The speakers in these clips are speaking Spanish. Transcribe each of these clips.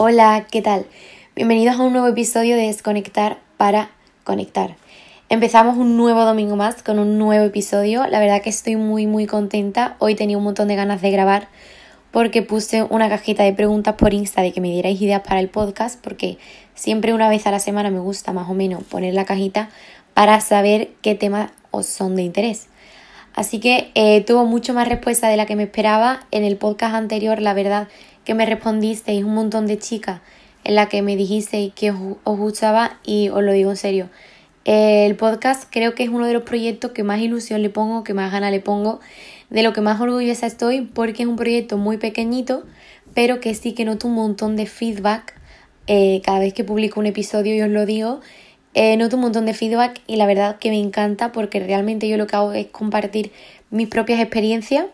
Hola, ¿qué tal? Bienvenidos a un nuevo episodio de Desconectar para Conectar. Empezamos un nuevo domingo más con un nuevo episodio. La verdad que estoy muy muy contenta. Hoy tenía un montón de ganas de grabar porque puse una cajita de preguntas por Insta de que me dierais ideas para el podcast porque siempre una vez a la semana me gusta más o menos poner la cajita para saber qué temas os son de interés. Así que eh, tuvo mucho más respuesta de la que me esperaba. En el podcast anterior, la verdad que me respondisteis un montón de chicas en la que me dijisteis que os gustaba y os lo digo en serio. El podcast creo que es uno de los proyectos que más ilusión le pongo, que más ganas le pongo, de lo que más orgullosa estoy porque es un proyecto muy pequeñito, pero que sí que noto un montón de feedback eh, cada vez que publico un episodio y os lo digo. Eh, noto un montón de feedback y la verdad que me encanta porque realmente yo lo que hago es compartir mis propias experiencias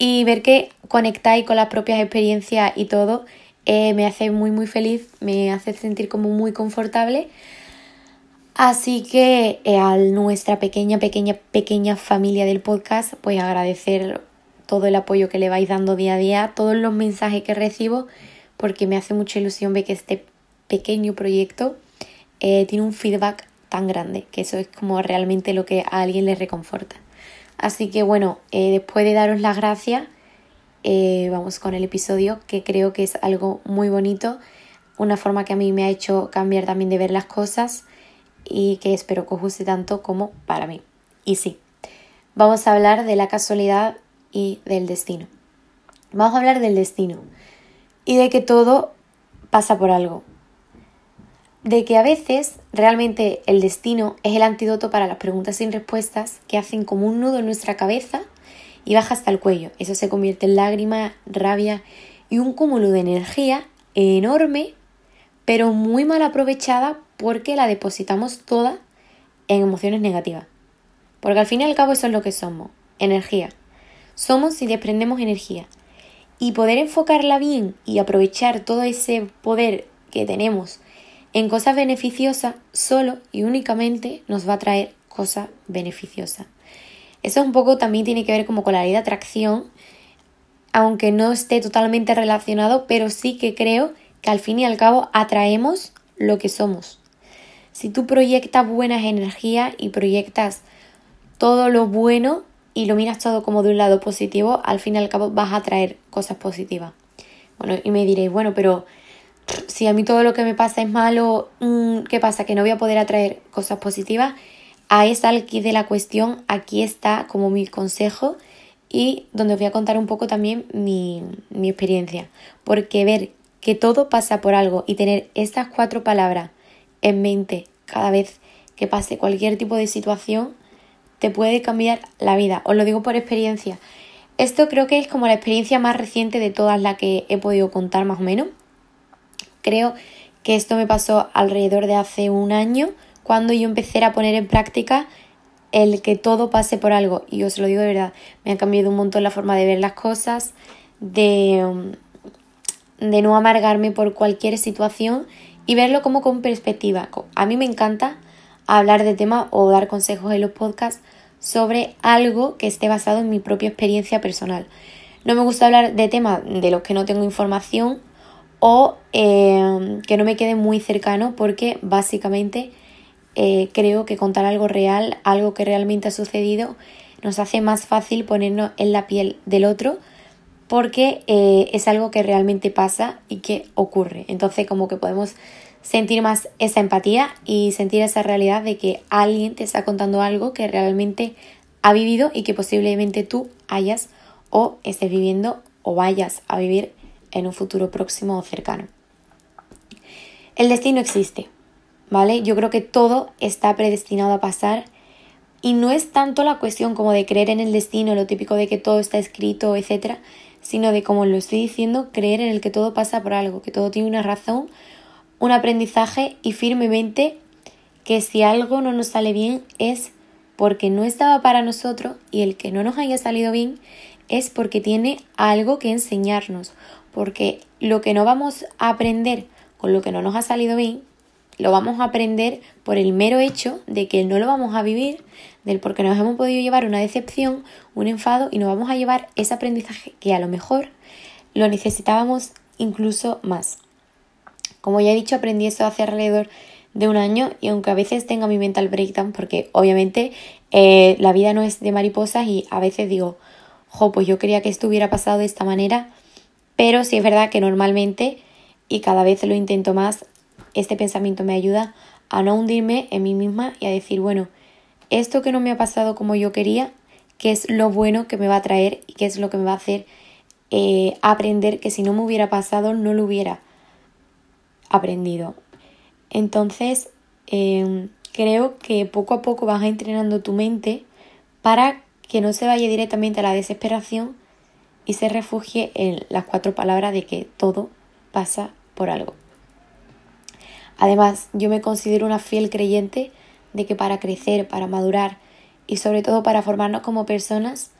y ver que conectáis con las propias experiencias y todo eh, me hace muy muy feliz, me hace sentir como muy confortable. Así que eh, a nuestra pequeña, pequeña, pequeña familia del podcast, pues agradecer todo el apoyo que le vais dando día a día, todos los mensajes que recibo, porque me hace mucha ilusión ver que este pequeño proyecto eh, tiene un feedback tan grande, que eso es como realmente lo que a alguien le reconforta. Así que bueno, eh, después de daros las gracias, eh, vamos con el episodio que creo que es algo muy bonito, una forma que a mí me ha hecho cambiar también de ver las cosas y que espero que os guste tanto como para mí. Y sí, vamos a hablar de la casualidad y del destino. Vamos a hablar del destino y de que todo pasa por algo de que a veces realmente el destino es el antídoto para las preguntas sin respuestas que hacen como un nudo en nuestra cabeza y baja hasta el cuello. Eso se convierte en lágrimas, rabia y un cúmulo de energía enorme, pero muy mal aprovechada porque la depositamos toda en emociones negativas. Porque al fin y al cabo eso es lo que somos, energía. Somos si desprendemos energía. Y poder enfocarla bien y aprovechar todo ese poder que tenemos en cosas beneficiosas solo y únicamente nos va a traer cosas beneficiosas. Eso un poco también tiene que ver como con la ley de atracción, aunque no esté totalmente relacionado, pero sí que creo que al fin y al cabo atraemos lo que somos. Si tú proyectas buenas energías y proyectas todo lo bueno y lo miras todo como de un lado positivo, al fin y al cabo vas a traer cosas positivas. Bueno, y me diréis, bueno, pero si a mí todo lo que me pasa es malo, mm, ¿qué pasa? Que no voy a poder atraer cosas positivas. Ahí está el de la cuestión, aquí está como mi consejo y donde os voy a contar un poco también mi, mi experiencia. Porque ver que todo pasa por algo y tener estas cuatro palabras en mente cada vez que pase cualquier tipo de situación te puede cambiar la vida. Os lo digo por experiencia. Esto creo que es como la experiencia más reciente de todas las que he podido contar más o menos. Creo que esto me pasó alrededor de hace un año cuando yo empecé a poner en práctica el que todo pase por algo. Y os lo digo de verdad, me ha cambiado un montón la forma de ver las cosas, de, de no amargarme por cualquier situación y verlo como con perspectiva. A mí me encanta hablar de temas o dar consejos en los podcasts sobre algo que esté basado en mi propia experiencia personal. No me gusta hablar de temas de los que no tengo información o eh, que no me quede muy cercano porque básicamente eh, creo que contar algo real, algo que realmente ha sucedido, nos hace más fácil ponernos en la piel del otro porque eh, es algo que realmente pasa y que ocurre. Entonces como que podemos sentir más esa empatía y sentir esa realidad de que alguien te está contando algo que realmente ha vivido y que posiblemente tú hayas o estés viviendo o vayas a vivir en un futuro próximo o cercano. El destino existe, ¿vale? Yo creo que todo está predestinado a pasar y no es tanto la cuestión como de creer en el destino, lo típico de que todo está escrito, etcétera, sino de, como lo estoy diciendo, creer en el que todo pasa por algo, que todo tiene una razón, un aprendizaje y firmemente que si algo no nos sale bien es porque no estaba para nosotros y el que no nos haya salido bien es porque tiene algo que enseñarnos porque lo que no vamos a aprender con lo que no nos ha salido bien, lo vamos a aprender por el mero hecho de que no lo vamos a vivir, del porque nos hemos podido llevar una decepción, un enfado y nos vamos a llevar ese aprendizaje que a lo mejor lo necesitábamos incluso más. Como ya he dicho, aprendí eso hace alrededor de un año y aunque a veces tenga mi mental breakdown, porque obviamente eh, la vida no es de mariposas y a veces digo, jo, pues yo quería que esto hubiera pasado de esta manera, pero sí es verdad que normalmente y cada vez lo intento más, este pensamiento me ayuda a no hundirme en mí misma y a decir, bueno, esto que no me ha pasado como yo quería, qué es lo bueno que me va a traer y qué es lo que me va a hacer eh, aprender que si no me hubiera pasado no lo hubiera aprendido. Entonces, em, creo que poco a poco vas entrenando tu mente para que no se vaya directamente a la desesperación y se refugie en las cuatro palabras de que todo pasa por algo. Además, yo me considero una fiel creyente de que para crecer, para madurar y sobre todo para formarnos como personas,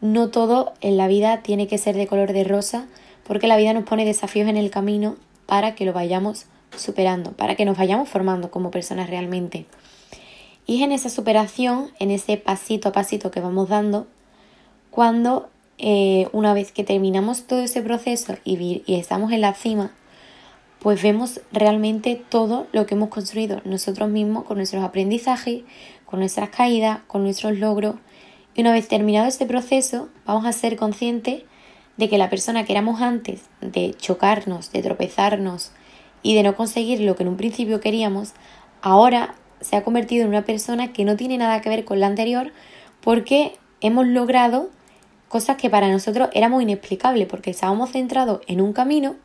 no todo en la vida tiene que ser de color de rosa, porque la vida nos pone desafíos en el camino para que lo vayamos superando, para que nos vayamos formando como personas realmente. Y es en esa superación, en ese pasito a pasito que vamos dando, cuando eh, una vez que terminamos todo ese proceso y, estamos en la cima, pues vemos realmente todo lo que hemos construido nosotros mismos con nuestros aprendizajes, con nuestras caídas, con nuestros logros. Y una vez terminado este proceso, vamos a ser conscientes de que la persona que éramos antes de chocarnos, de tropezarnos y de no conseguir lo que en un principio queríamos, ahora se ha convertido en una persona que no tiene nada que ver con la anterior porque hemos logrado cosas que para nosotros éramos inexplicables porque estábamos centrados en un camino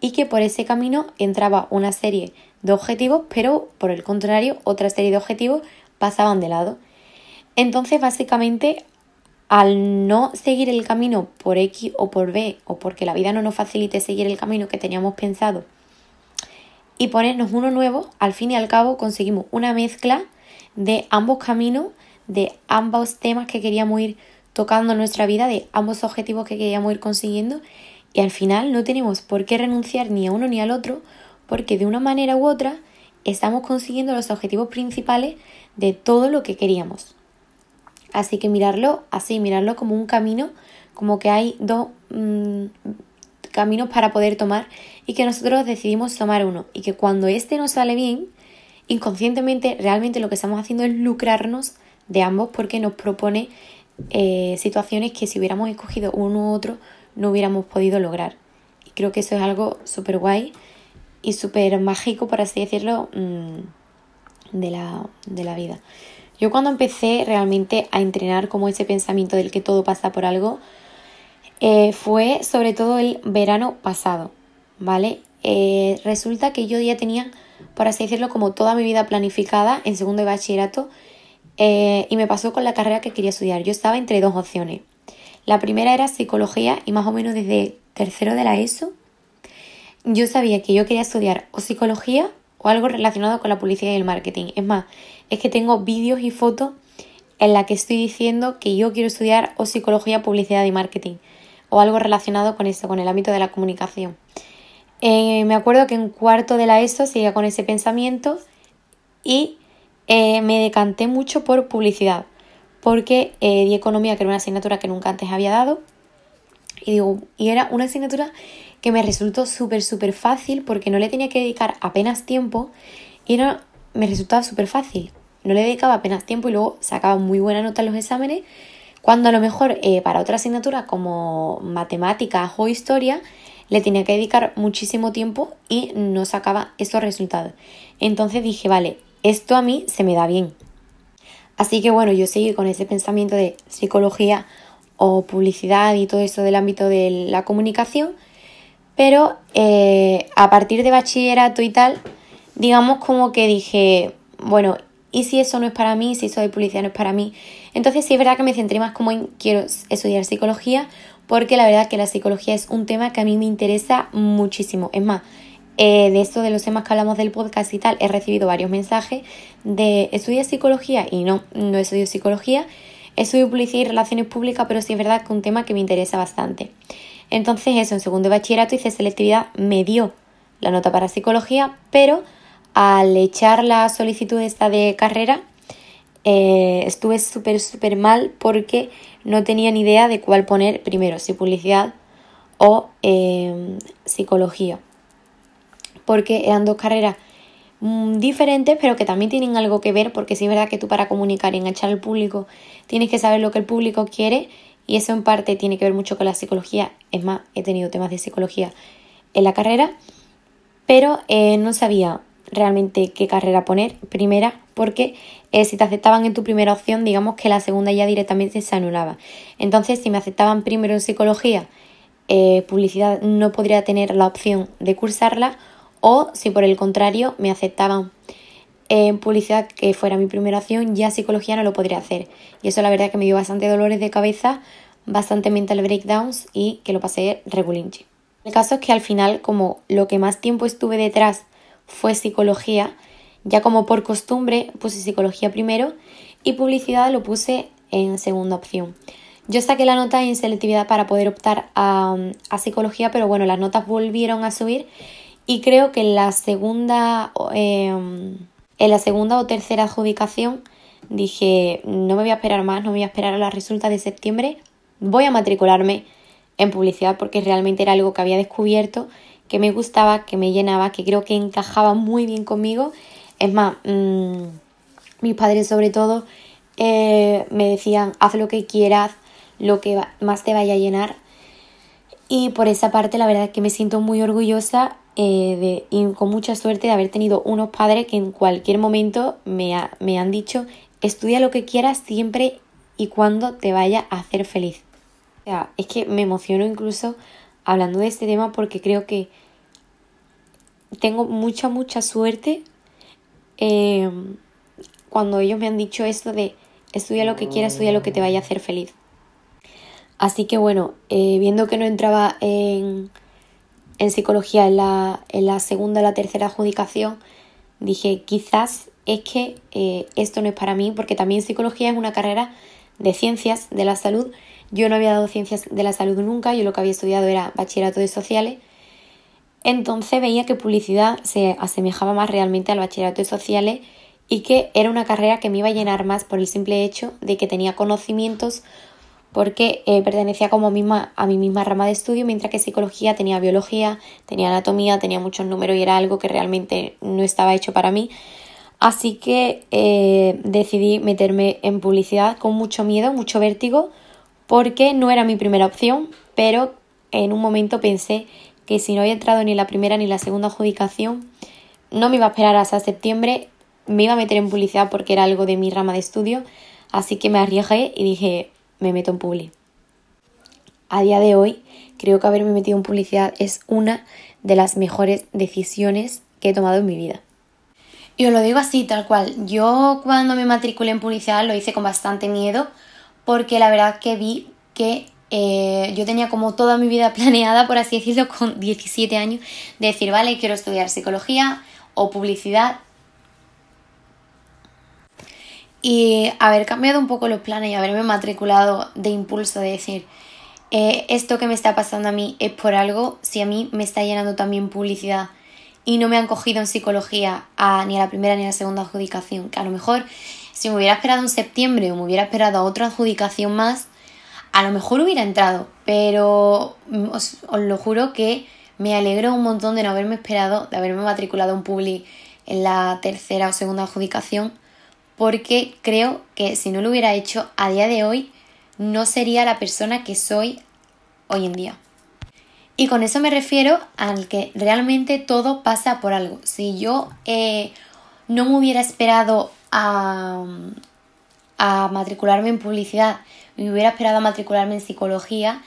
y que por ese camino entraba una serie de objetivos, pero por el contrario, otra serie de objetivos pasaban de lado. Entonces, básicamente, al no seguir el camino por X o por B, o porque la vida no nos facilite seguir el camino que teníamos pensado, y ponernos uno nuevo, al fin y al cabo conseguimos una mezcla de ambos caminos, de ambos temas que queríamos ir tocando nuestra vida, de ambos objetivos que queríamos ir consiguiendo y al final no tenemos por qué renunciar ni a uno ni al otro porque de una manera u otra estamos consiguiendo los objetivos principales de todo lo que queríamos. Así que mirarlo así, mirarlo como un camino, como que hay dos mm, caminos para poder tomar y que nosotros decidimos tomar uno y que cuando este no sale bien, inconscientemente realmente lo que estamos haciendo es lucrarnos de ambos porque nos propone eh, situaciones que si hubiéramos escogido uno u otro no hubiéramos podido lograr. Y creo que eso es algo súper guay y súper mágico, por así decirlo, mm, de la, de la vida. Yo cuando empecé realmente a entrenar como ese pensamiento del que todo pasa por algo, eh, fue sobre todo el verano pasado, ¿vale? Eh, resulta que yo ya tenía, por así decirlo, como toda mi vida planificada en segundo de bachillerato eh, y me pasó con la carrera que quería estudiar. Yo estaba entre dos opciones. La primera era psicología y más o menos desde tercero de la ESO yo sabía que yo quería estudiar o psicología o algo relacionado con la publicidad y el marketing. Es más, es que tengo vídeos y fotos en la que estoy diciendo que yo quiero estudiar o psicología, publicidad y marketing o algo relacionado con eso, con el ámbito de la comunicación. Eh, me acuerdo que en cuarto de la ESO seguía con ese pensamiento y eh, me decanté mucho por publicidad porque eh, di economía, que era una asignatura que nunca antes había dado. Y, digo, y era una asignatura que me resultó súper, súper fácil porque no le tenía que dedicar apenas tiempo y era, me resultaba súper fácil. No le dedicaba apenas tiempo y luego sacaba muy buena nota en los exámenes, cuando a lo mejor eh, para otra asignatura como matemáticas o historia le tenía que dedicar muchísimo tiempo y no sacaba esos resultados. Entonces dije, vale, esto a mí se me da bien. Así que bueno, yo seguí con ese pensamiento de psicología o publicidad y todo eso del ámbito de la comunicación, pero eh, a partir de bachillerato y tal, digamos como que dije, bueno, ¿y si eso no es para mí? Si eso de publicidad no es para mí. Entonces sí es verdad que me centré más como en quiero estudiar psicología, porque la verdad que la psicología es un tema que a mí me interesa muchísimo. Es más, eh, de esto de los temas que hablamos del podcast y tal, he recibido varios mensajes de estudiar psicología y no, no estudio psicología, estudio publicidad y relaciones públicas, pero sí es verdad que es un tema que me interesa bastante. Entonces eso, en segundo de bachillerato hice selectividad, me dio la nota para psicología, pero al echar la solicitud esta de carrera, eh, estuve súper, súper mal porque no tenía ni idea de cuál poner primero, si publicidad o eh, psicología porque eran dos carreras mm, diferentes, pero que también tienen algo que ver, porque sí es verdad que tú para comunicar y enganchar al público tienes que saber lo que el público quiere y eso en parte tiene que ver mucho con la psicología. Es más, he tenido temas de psicología en la carrera, pero eh, no sabía realmente qué carrera poner, primera, porque eh, si te aceptaban en tu primera opción, digamos que la segunda ya directamente se anulaba. Entonces, si me aceptaban primero en psicología, eh, publicidad no podría tener la opción de cursarla, o si por el contrario me aceptaban en publicidad, que fuera mi primera opción, ya psicología no lo podría hacer. Y eso la verdad que me dio bastante dolores de cabeza, bastante mental breakdowns y que lo pasé regulinchi. El caso es que al final, como lo que más tiempo estuve detrás fue psicología, ya como por costumbre puse psicología primero y publicidad lo puse en segunda opción. Yo saqué la nota en selectividad para poder optar a, psicología, pero bueno, las notas volvieron a subir y creo que en la segunda, em, en la segunda o tercera adjudicación dije, no me voy a esperar más, no me voy a esperar a las resultas de septiembre, voy a matricularme en publicidad porque realmente era algo que había descubierto, que me gustaba, que me llenaba, que creo que encajaba muy bien conmigo. Es más, mm, mis padres sobre todo eh, me decían, haz lo que quieras, lo que más te vaya a llenar. Y por esa parte la verdad es que me siento muy orgullosa eh, y con mucha suerte de haber tenido unos padres que en cualquier momento me, me han dicho, estudia lo que quieras siempre y cuando te vaya a hacer feliz es que me emociono incluso hablando de este tema porque creo que tengo mucha, mucha suerte em, cuando ellos me han dicho esto de estudia lo que quieras, estudia lo que te vaya a hacer feliz. Así que bueno, eh, viendo que no entraba en, en psicología en la, segunda o la tercera adjudicación, dije quizás es que eh, esto no es para mí porque también psicología es una carrera de ciencias de la salud yo no había dado ciencias de la salud nunca, yo lo que había estudiado era bachillerato de sociales. Entonces veía que publicidad se asemejaba más realmente al bachillerato de sociales y que era una carrera que me iba a llenar más por el simple hecho de que tenía conocimientos porque eh, pertenecía como misma, a mi misma rama de estudio, mientras que psicología tenía biología, tenía anatomía, tenía muchos números y era algo que realmente no estaba hecho para mí. Así que eh, decidí meterme en publicidad con mucho miedo, mucho vértigo, porque no era mi primera opción, pero en un momento pensé que si no había entrado ni la primera ni la segunda adjudicación, no me iba a esperar hasta septiembre, me iba a meter en publicidad porque era algo de mi rama de estudio, así que me arriesgué y dije, me meto en publi. A día de hoy, creo que haberme metido en publicidad es una de las mejores decisiones que he tomado en mi vida. Y os lo digo así, tal cual. Yo cuando me matriculé en publicidad lo hice con bastante miedo porque la verdad que vi que eh, yo tenía como toda mi vida planeada, por así decirlo, con 17 años, de decir, vale, quiero estudiar psicología o publicidad. Y haber cambiado un poco los planes y haberme matriculado de impulso de decir, eh, esto que me está pasando a mí es por algo, si a mí me está llenando también publicidad y no me han cogido en psicología ni a la primera ni a la segunda adjudicación, que a lo mejor si me hubiera esperado en septiembre o me hubiera esperado a otra adjudicación más, a lo mejor hubiera entrado, pero mm, os, lo juro que me alegro un montón de no haberme esperado, de haberme matriculado en Publi en la tercera o segunda adjudicación, porque creo que si no lo hubiera hecho a día de hoy, no sería la persona que soy hoy en día. Y con eso me refiero al que realmente todo pasa por algo. Si yo eh, no me hubiera esperado a, matricularme en publicidad, me hubiera esperado a matricularme en psicología,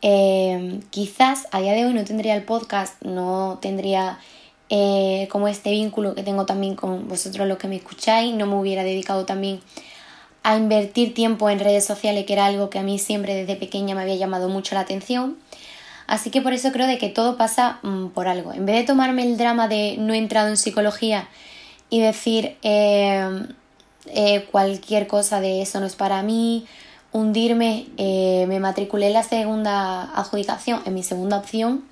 eh, quizás a día de hoy no tendría el podcast, no tendría eh, como este vínculo que tengo también con vosotros los que me escucháis, no me hubiera dedicado también a invertir tiempo en redes sociales, que era algo que a mí siempre desde pequeña me había llamado mucho la atención. Así que por eso creo de que todo pasa mm, por algo. En vez de tomarme el drama de no he entrado en psicología y decir eh, eh, cualquier cosa de eso no es para mí, hundirme, eh, me matriculé en la segunda adjudicación, en mi segunda opción,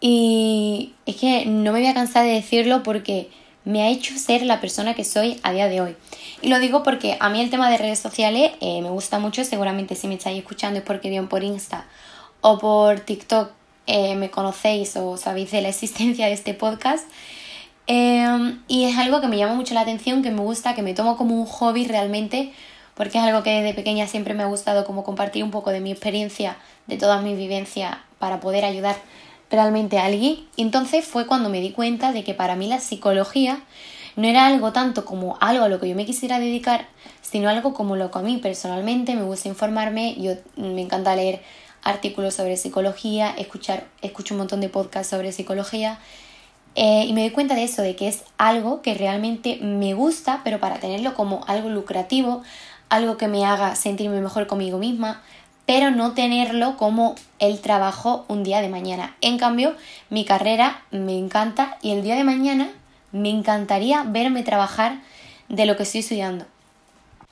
y es que no me voy a cansar de decirlo porque me ha hecho ser la persona que soy a día de hoy. Y lo digo porque a mí el tema de redes sociales me gusta mucho, seguramente si me estáis escuchando es porque bien por Insta o por TikTok eh, me conocéis o sabéis de la existencia de este podcast. Em, y es algo que me llama mucho la atención, que me gusta, que me tomo como un hobby realmente, porque es algo que desde pequeña siempre me ha gustado como compartir un poco de mi experiencia, de toda mi vivencia para poder ayudar realmente alguien. Y entonces fue cuando me di cuenta de que para mí la psicología no era algo tanto como algo a lo que yo me quisiera dedicar, sino algo como lo que a mí personalmente me gusta informarme, yo me encanta leer artículos sobre psicología, escuchar, escucho un montón de podcasts sobre psicología eh, y me doy cuenta de eso, de que es algo que realmente me gusta, pero para tenerlo como algo lucrativo, algo que me haga sentirme mejor conmigo misma, pero no tenerlo como el trabajo un día de mañana. En cambio, mi carrera me encanta y el día de mañana me encantaría verme trabajar de lo que estoy estudiando.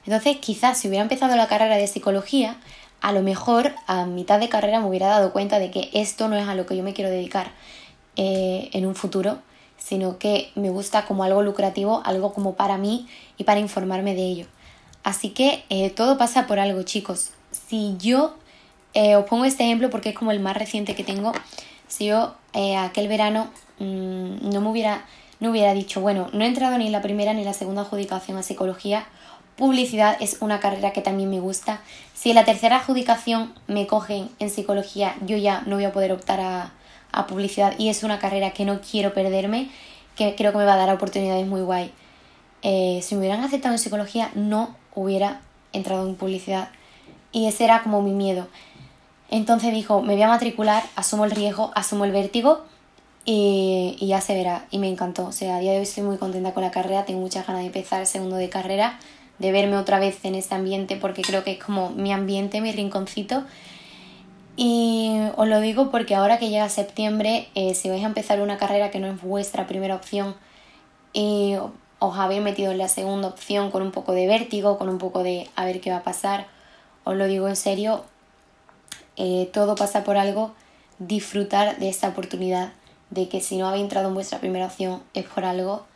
Entonces, quizás si hubiera empezado la carrera de psicología, a lo mejor a mitad de carrera me hubiera dado cuenta de que esto no es a lo que yo me quiero dedicar eh, en un futuro, sino que me gusta como algo lucrativo, algo como para mí y para informarme de ello. Así que eh, todo pasa por algo, chicos. Si yo eh, os pongo este ejemplo porque es como el más reciente que tengo, si yo aquel verano mm, no me hubiera no hubiera dicho, bueno, no he entrado ni en la primera ni en la segunda adjudicación a psicología, publicidad es una carrera que también me gusta. Si en la tercera adjudicación me cogen en psicología, yo ya no voy a poder optar a, publicidad y es una carrera que no quiero perderme, que creo que me va a dar oportunidades muy guay. Eh, si me hubieran aceptado en psicología, no hubiera entrado en publicidad y ese era como mi miedo. Entonces dijo, me voy a matricular, asumo el riesgo, asumo el vértigo y, y, ya se verá. Y me encantó. O sea, a día de hoy estoy muy contenta con la carrera, tengo muchas ganas de empezar el segundo de carrera de verme otra vez en este ambiente porque creo que es como mi ambiente, mi rinconcito. Y os lo digo porque ahora que llega septiembre, eh, si vais a empezar una carrera que no es vuestra primera opción y os habéis metido en la segunda opción con un poco de vértigo, con un poco de a ver qué va a pasar, os lo digo en serio, eh, todo pasa por algo, disfrutar de esta oportunidad, de que si no habéis entrado en vuestra primera opción es por algo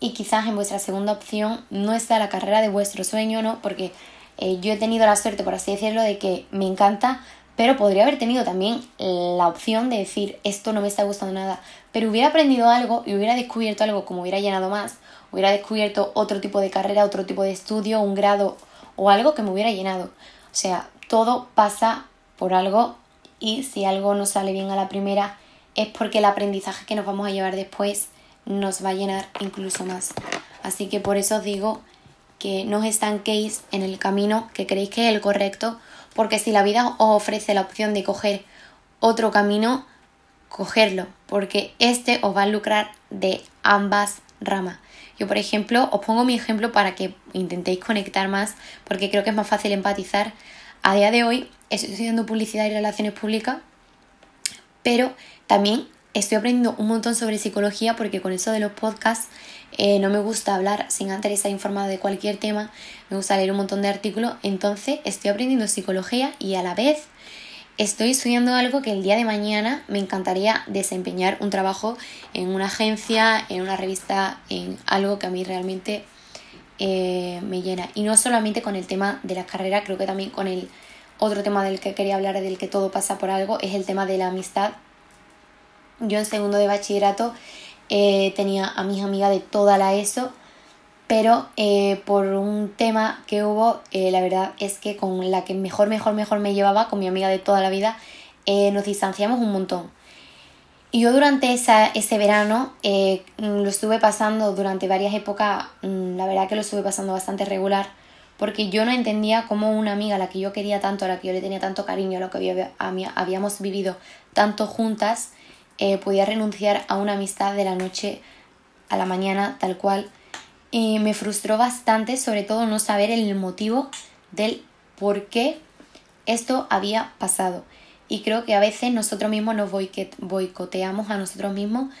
y quizás en vuestra segunda opción no está la carrera de vuestro sueño, ¿no? Porque eh, yo he tenido la suerte, por así decirlo, de que me encanta, pero podría haber tenido también la opción de decir esto no me está gustando nada, pero hubiera aprendido algo y hubiera descubierto algo como hubiera llenado más, hubiera descubierto otro tipo de carrera, otro tipo de estudio, un grado o algo que me hubiera llenado. O sea, todo pasa por algo y si algo no sale bien a la primera es porque el aprendizaje que nos vamos a llevar después nos va a llenar incluso más. Así que por eso os digo que no os estanquéis en el camino que creéis que es el correcto, porque si la vida os ofrece la opción de coger otro camino, cogerlo, porque este os va a lucrar de ambas ramas. Yo, por ejemplo, os pongo mi ejemplo para que intentéis conectar más, porque creo que es más fácil empatizar. A día de hoy estoy estudiando publicidad y relaciones públicas, pero también estoy aprendiendo un montón sobre psicología porque con eso de los podcasts eh, no me gusta hablar sin antes estar informado de cualquier tema, me gusta leer un montón de artículos, entonces estoy aprendiendo psicología y a la vez estoy estudiando algo que el día de mañana me encantaría desempeñar un trabajo en una agencia, en una revista, en algo que a mí realmente eh, me llena. Y no solamente con el tema de la carrera, creo que también con el otro tema del que quería hablar, del que todo pasa por algo, es el tema de la amistad yo en segundo de bachillerato eh, tenía a mis amigas de toda la ESO, pero eh, por un tema que hubo, eh, la verdad es que con la que mejor, mejor, mejor me llevaba, con mi amiga de toda la vida, nos distanciamos un montón. Y yo durante esa, ese verano lo estuve pasando durante varias épocas, mm, la verdad que lo estuve pasando bastante regular, porque yo no entendía cómo una amiga a la que yo quería tanto, a la que yo le tenía tanto cariño, a lo que habíamos vivido tanto juntas, eh, podía renunciar a una amistad de la noche a la mañana tal cual. Y me frustró bastante, sobre todo no saber el motivo del por qué esto había pasado. Y creo que a veces nosotros mismos nos boicoteamos a nosotros mismos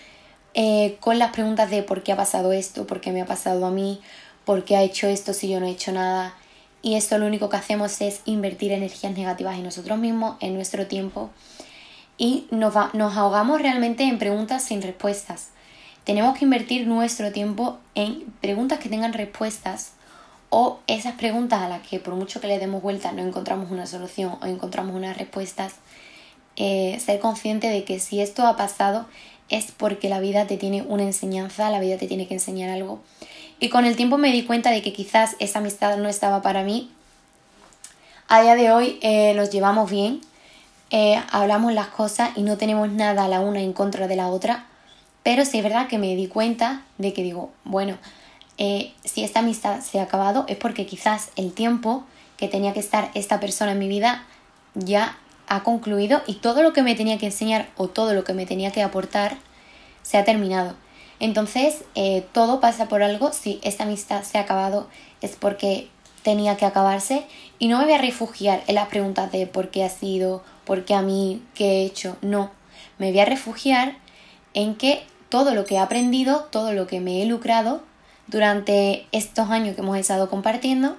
eh, con las preguntas de por qué ha pasado esto, por qué me ha pasado a mí, por qué ha hecho esto si yo no he hecho nada. Y esto lo único que hacemos es invertir energías negativas en nosotros mismos, en nuestro tiempo y nos, nos ahogamos realmente en preguntas sin respuestas. Tenemos que invertir nuestro tiempo en preguntas que tengan respuestas o esas preguntas a las que por mucho que le demos vuelta no encontramos una solución o encontramos unas respuestas eh, ser consciente de que si esto ha pasado es porque la vida te tiene una enseñanza, la vida te tiene que enseñar algo. Y con el tiempo me di cuenta de que quizás esa amistad no estaba para mí. A día de hoy eh, nos llevamos bien, eh, hablamos las cosas y no tenemos nada la una en contra de la otra. Pero sí es verdad que me di cuenta de que digo, bueno, si esta amistad se ha acabado es porque quizás el tiempo que tenía que estar esta persona en mi vida ya ha concluido y todo lo que me tenía que enseñar o todo lo que me tenía que aportar se ha terminado. Entonces, eh, todo pasa por algo. Si esta amistad se ha acabado es porque tenía que acabarse y no me voy a refugiar en las preguntas de por qué ha sido, por qué a mí, qué he hecho. No, me voy a refugiar en que todo lo que he aprendido, todo lo que me he lucrado durante estos años que hemos estado compartiendo,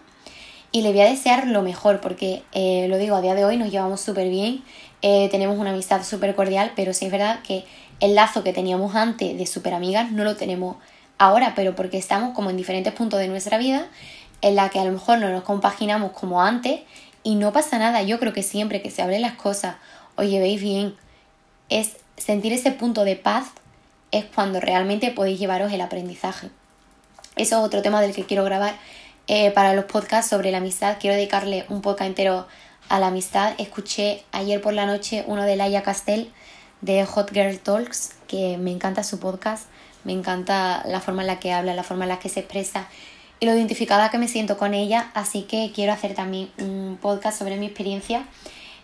y le voy a desear lo mejor porque eh, lo digo, a día de hoy nos llevamos súper bien, eh, tenemos una amistad súper cordial, pero sí es verdad que el lazo que teníamos antes de súper amigas no lo tenemos ahora, pero porque estamos como en diferentes puntos de nuestra vida en la que a lo mejor no nos compaginamos como antes y no pasa nada. Yo creo que siempre que se hablen las cosas, os llevéis bien, es sentir ese punto de paz es cuando realmente podéis llevaros el aprendizaje. Eso es otro tema del que quiero grabar eh, para los podcasts sobre la amistad. Quiero dedicarle un podcast entero a la amistad. Escuché ayer por la noche uno de Laia Castell de Hot Girl Talks, que me encanta su podcast, me encanta la forma en la que habla, la forma en la que se expresa y lo identificada que me siento con ella, así que quiero hacer también un podcast sobre mi experiencia,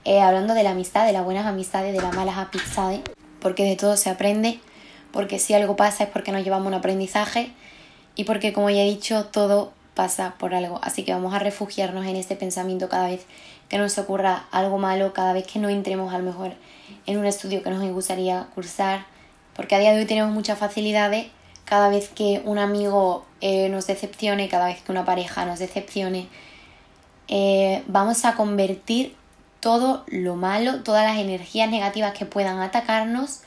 eh, hablando de la amistad, de las buenas amistades, de las malas amistades, porque de todo se aprende, porque si algo pasa es porque nos llevamos un aprendizaje y porque como ya he dicho, todo pasa por algo. Así que vamos a refugiarnos en este pensamiento cada vez que nos ocurra algo malo, cada vez que no entremos a lo mejor en un estudio que nos gustaría cursar, porque a día de hoy tenemos muchas facilidades. Cada vez que un amigo eh, nos decepcione, cada vez que una pareja nos decepcione, eh, vamos a convertir todo lo malo, todas las energías negativas que puedan atacarnos,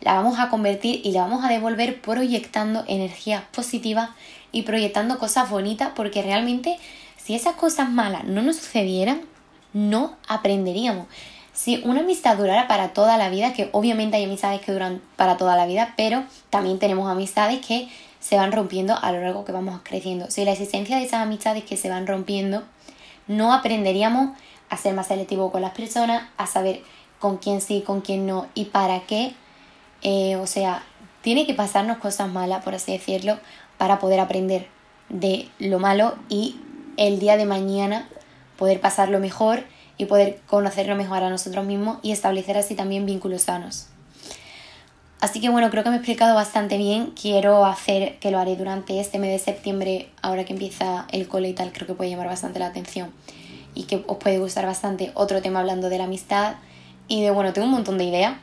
la vamos a convertir y la vamos a devolver proyectando energías positivas y proyectando cosas bonitas porque realmente si esas cosas malas no nos sucedieran, no aprenderíamos. Si una amistad durara para toda la vida, que obviamente hay amistades que duran para toda la vida, pero también tenemos amistades que se van rompiendo a lo largo que vamos creciendo. Si la existencia de esas amistades que se van rompiendo, no aprenderíamos a ser más selectivo con las personas, a saber con quién sí, con quién no y para qué. Eh, o sea, tiene que pasarnos cosas malas, por así decirlo, para poder aprender de lo malo y el día de mañana poder pasarlo mejor y poder conocerlo mejor a nosotros mismos y establecer así también vínculos sanos. Así que bueno, creo que me he explicado bastante bien. Quiero hacer, que lo haré durante este mes de septiembre, ahora que empieza el cole y tal, creo que puede llamar bastante la atención y que os puede gustar bastante otro tema hablando de la amistad y de, bueno, tengo un montón de ideas.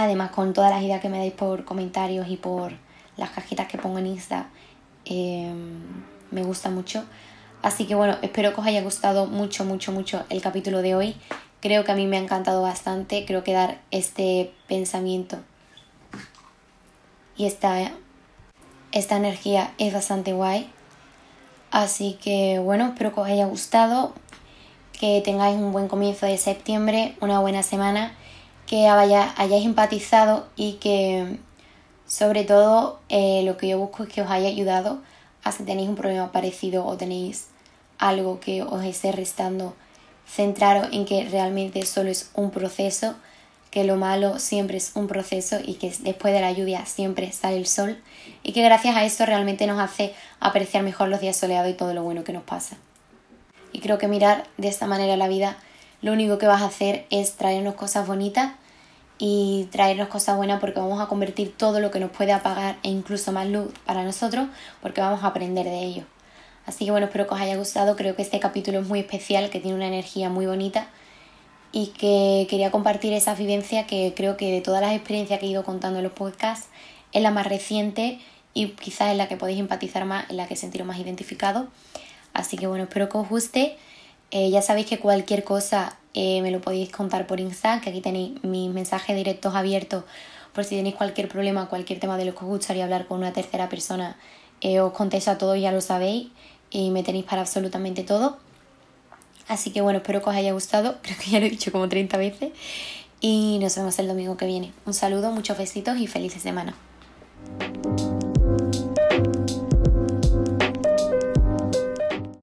Además, con todas las ideas que me dais por comentarios y por las cajitas que pongo en Insta em, me gusta mucho. Así que bueno, espero que os haya gustado mucho, mucho, mucho el capítulo de hoy. Creo que a mí me ha encantado bastante. Creo que dar este pensamiento y esta, esta energía es bastante guay. Así que bueno, espero que os haya gustado. Que tengáis un buen comienzo de septiembre, una buena semana. Que hayáis empatizado y que sobre todo, eh, lo que yo busco es que os haya ayudado a si tenéis un problema parecido o tenéis algo que os esté restando, centraros en que realmente solo es un proceso, que lo malo siempre es un proceso y que después de la lluvia siempre sale el sol y que gracias a eso realmente nos hace apreciar mejor los días soleados y todo lo bueno que nos pasa. Y creo que mirar de esta manera la vida lo único que vas a hacer es traernos cosas bonitas y traernos cosas buenas porque vamos a convertir todo lo que nos puede apagar e incluso más luz para nosotros porque vamos a aprender de ello. Así que bueno, espero que os haya gustado, creo que este capítulo es muy especial, que tiene una energía muy bonita y que quería compartir esa vivencia que creo que de todas las experiencias que he ido contando en los podcasts es la más reciente y quizás es la que podéis empatizar más, en la que sentiros más identificado. Así que bueno, espero que os guste. Eh, ya sabéis que cualquier cosa eh, me lo podéis contar por Insta, que aquí tenéis mis mensajes directos abiertos por si tenéis cualquier problema, cualquier tema de lo que os gustaría hablar con una tercera persona, eh, os contesto a todo, ya lo sabéis, y me tenéis para absolutamente todo. Así que bueno, espero que os haya gustado, creo que ya lo he dicho como 30 veces. y nos vemos el domingo que viene. Un saludo, muchos besitos y felices semana.